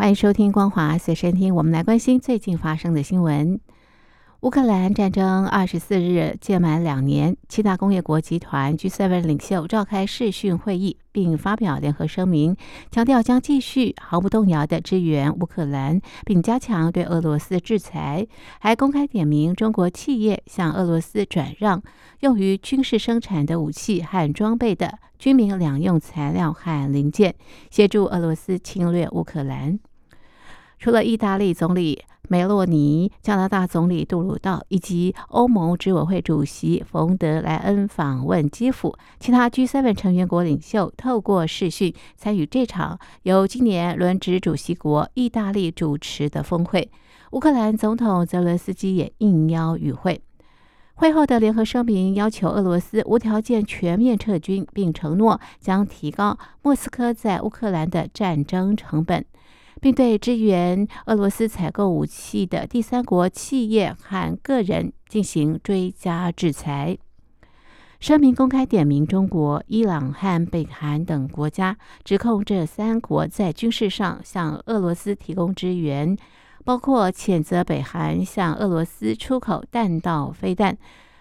欢迎收听《光华随身听》，我们来关心最近发生的新闻。乌克兰战争二十四日届满两年，七大工业国集团 G7 领袖召开视讯会议，并发表联合声明，强调将继续毫不动摇地支援乌克兰，并加强对俄罗斯制裁，还公开点名中国企业向俄罗斯转让用于军事生产的武器和装备的军民两用材料和零件，协助俄罗斯侵略乌克兰。除了意大利总理。梅洛尼、加拿大总理杜鲁道以及欧盟执委会主席冯德莱恩访问基辅，其他 G7 成员国领袖透过视讯参与这场由今年轮值主席国意大利主持的峰会。乌克兰总统泽伦斯基也应邀与会。会后的联合声明要求俄罗斯无条件全面撤军，并承诺将提高莫斯科在乌克兰的战争成本。并对支援俄罗斯采购武器的第三国企业和个人进行追加制裁。声明公开点名中国、伊朗和北韩等国家，指控这三国在军事上向俄罗斯提供支援，包括谴责北韩向俄罗斯出口弹道飞弹，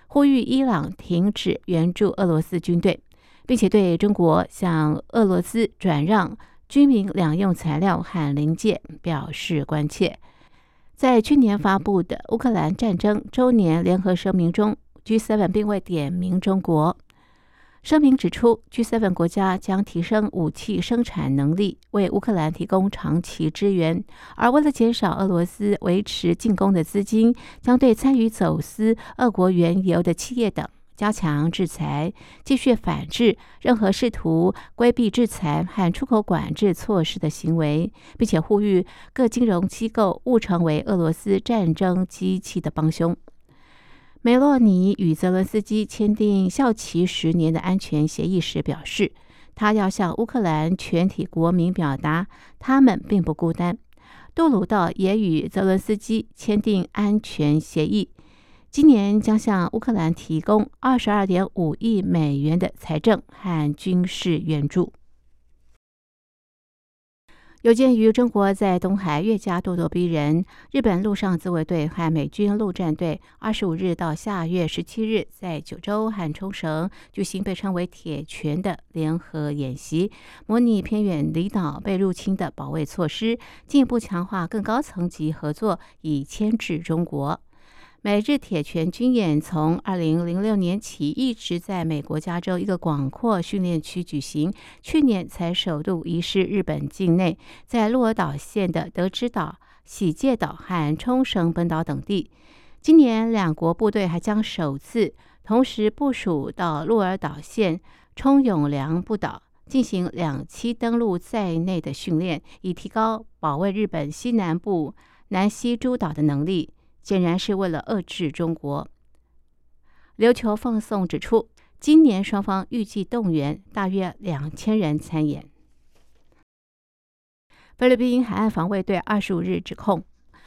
呼吁伊朗停止援助俄罗斯军队，并且对中国向俄罗斯转让。军民两用材料和零件表示关切。在去年发布的乌克兰战争周年联合声明中，G7 并未点名中国。声明指出，G7 国家将提升武器生产能力，为乌克兰提供长期支援。而为了减少俄罗斯维持进攻的资金，将对参与走私俄国原油的企业等。加强制裁，继续反制任何试图规避制裁和出口管制措施的行为，并且呼吁各金融机构勿成为俄罗斯战争机器的帮凶。梅洛尼与泽伦斯基签订效期十年的安全协议时表示，他要向乌克兰全体国民表达，他们并不孤单。杜鲁道也与泽伦斯基签订安全协议。今年将向乌克兰提供二十二点五亿美元的财政和军事援助。有鉴于中国在东海越加咄咄逼人，日本陆上自卫队和美军陆战队二十五日到下月十七日在九州和冲绳举行被称为“铁拳”的联合演习，模拟偏远离岛被入侵的保卫措施，进一步强化更高层级合作，以牵制中国。美日铁拳军演从二零零六年起一直在美国加州一个广阔训练区举行，去年才首度移师日本境内，在鹿儿岛县的德之岛、喜界岛和冲绳本岛等地。今年两国部队还将首次同时部署到鹿儿岛县冲永良部岛，进行两栖登陆在内的训练，以提高保卫日本西南部南西诸岛的能力。显然是为了遏制中国。琉球放送指出，今年双方预计动员大约两千人参演。菲律宾海岸防卫队二十五日指控，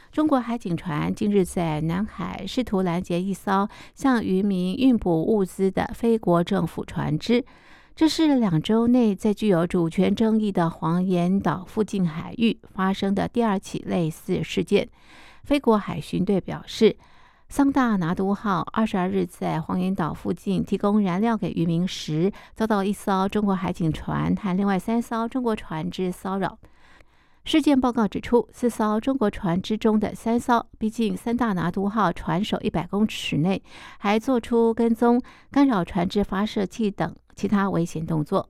中国海警船近日在南海试图拦截一艘向渔民运补物资的非国政府船只，这是两周内在具有主权争议的黄岩岛附近海域发生的第二起类似事件。菲国海巡队表示，桑大拿督号二十二日在黄岩岛附近提供燃料给渔民时，遭到一艘中国海警船和另外三艘中国船只骚扰。事件报告指出，四艘中国船只中的三艘逼近三大拿督号船首一百公尺内，还做出跟踪、干扰船只发射器等其他危险动作。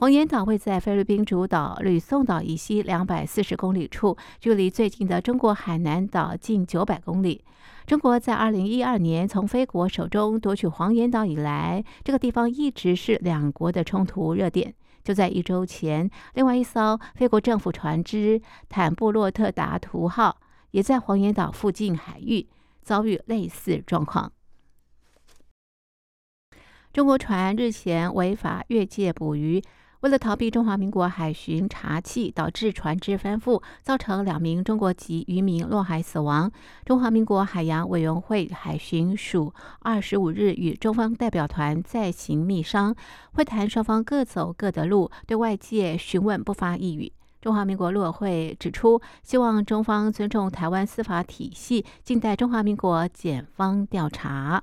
黄岩岛位在菲律宾主岛吕宋岛以西两百四十公里处，距离最近的中国海南岛近九百公里。中国在二零一二年从菲国手中夺取黄岩岛以来，这个地方一直是两国的冲突热点。就在一周前，另外一艘菲国政府船只“坦布洛特达图号”。也在黄岩岛附近海域遭遇类似状况。中国船日前违法越界捕鱼。为了逃避中华民国海巡查缉，导致船只翻覆，造成两名中国籍渔民落海死亡。中华民国海洋委员会海巡署二十五日与中方代表团再行密商会谈，双方各走各的路，对外界询问不发一语。中华民国陆委会指出，希望中方尊重台湾司法体系，静待中华民国检方调查。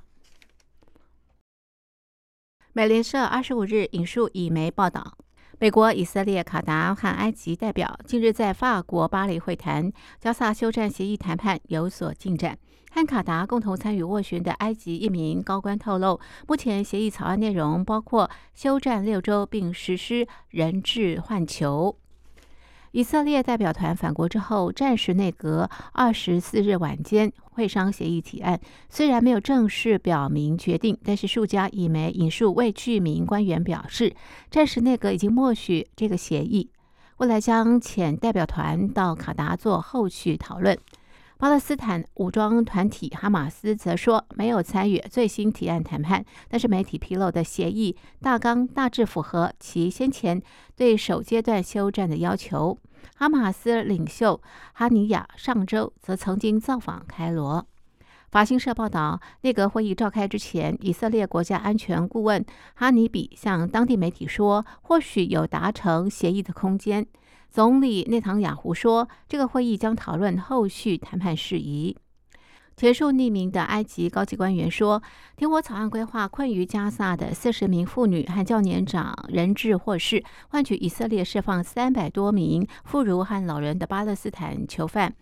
美联社二十五日引述以媒报道。美国、以色列、卡达和埃及代表近日在法国巴黎会谈，加萨休战协议谈判有所进展。和卡达共同参与斡旋的埃及一名高官透露，目前协议草案内容包括休战六周，并实施人质换囚。以色列代表团返国之后，战时内阁二十四日晚间会商协议提案，虽然没有正式表明决定，但是数家以媒引述未具名官员表示，战时内阁已经默许这个协议，未来将遣代表团到卡达做后续讨论。巴勒斯坦武装团体哈马斯则说没有参与最新提案谈判，但是媒体披露的协议大纲大致符合其先前对首阶段休战的要求。哈马斯领袖哈尼亚上周则曾经造访开罗。法新社报道，内阁会议召开之前，以色列国家安全顾问哈尼比向当地媒体说，或许有达成协议的空间。总理内塔尼亚胡说，这个会议将讨论后续谈判事宜。前述匿名的埃及高级官员说，停火草案规划困于加萨的四十名妇女和较年长人质获释，换取以色列释放三百多名妇孺和老人的巴勒斯坦囚犯。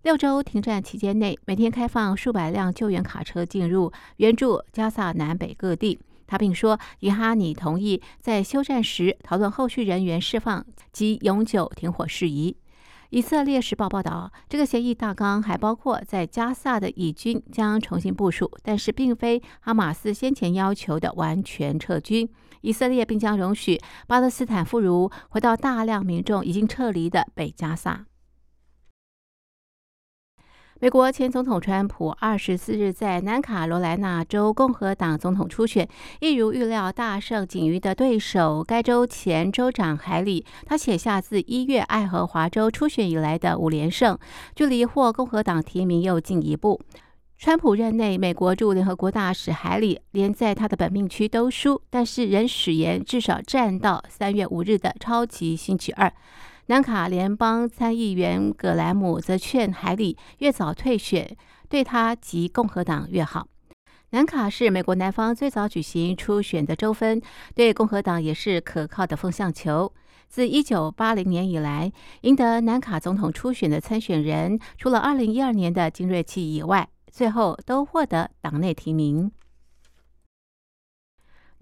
六周停战期间内，每天开放数百辆救援卡车进入援助加萨南北各地。他并说，以哈尼同意在休战时讨论后续人员释放及永久停火事宜。以色列时报报道，这个协议大纲还包括在加萨的以军将重新部署，但是并非哈马斯先前要求的完全撤军。以色列并将容许巴勒斯坦妇孺回到大量民众已经撤离的北加萨。美国前总统川普二十四日在南卡罗来纳州共和党总统初选，一如预料大胜仅余的对手，该州前州长海里。他写下自一月爱荷华州初选以来的五连胜，距离获共和党提名又进一步。川普任内，美国驻联合国大使海里连在他的本命区都输，但是仍誓言至少战到三月五日的超级星期二。南卡联邦参议员葛莱姆则劝海里越早退选，对他及共和党越好。南卡是美国南方最早举行初选的州分，对共和党也是可靠的风向球。自一九八零年以来，赢得南卡总统初选的参选人，除了二零一二年的金瑞气以外，最后都获得党内提名。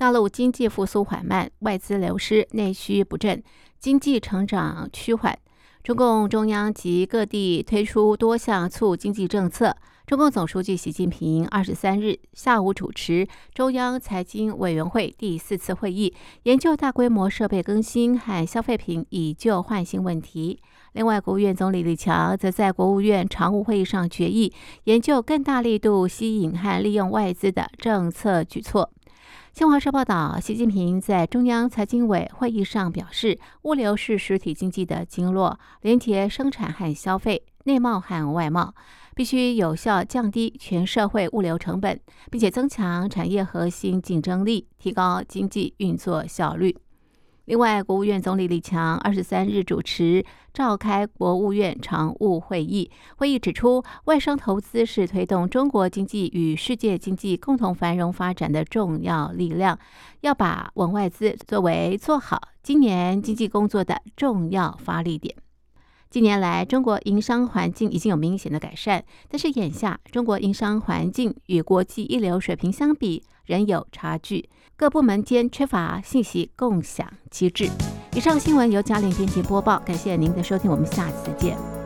大陆经济复苏缓慢，外资流失，内需不振。经济成长趋缓，中共中央及各地推出多项促经济政策。中共总书记习近平二十三日下午主持中央财经委员会第四次会议，研究大规模设备更新和消费品以旧换新问题。另外，国务院总理李强则在国务院常务会议上决议，研究更大力度吸引和利用外资的政策举措。新华社报道，习近平在中央财经委会议上表示，物流是实体经济的经络，连接生产和消费、内贸和外贸，必须有效降低全社会物流成本，并且增强产业核心竞争力，提高经济运作效率。另外，国务院总理李强二十三日主持召开国务院常务会议，会议指出，外商投资是推动中国经济与世界经济共同繁荣发展的重要力量，要把稳外资作为做好今年经济工作的重要发力点。近年来，中国营商环境已经有明显的改善，但是眼下中国营商环境与国际一流水平相比仍有差距。各部门间缺乏信息共享机制。以上新闻由嘉玲编辑播报，感谢您的收听，我们下次见。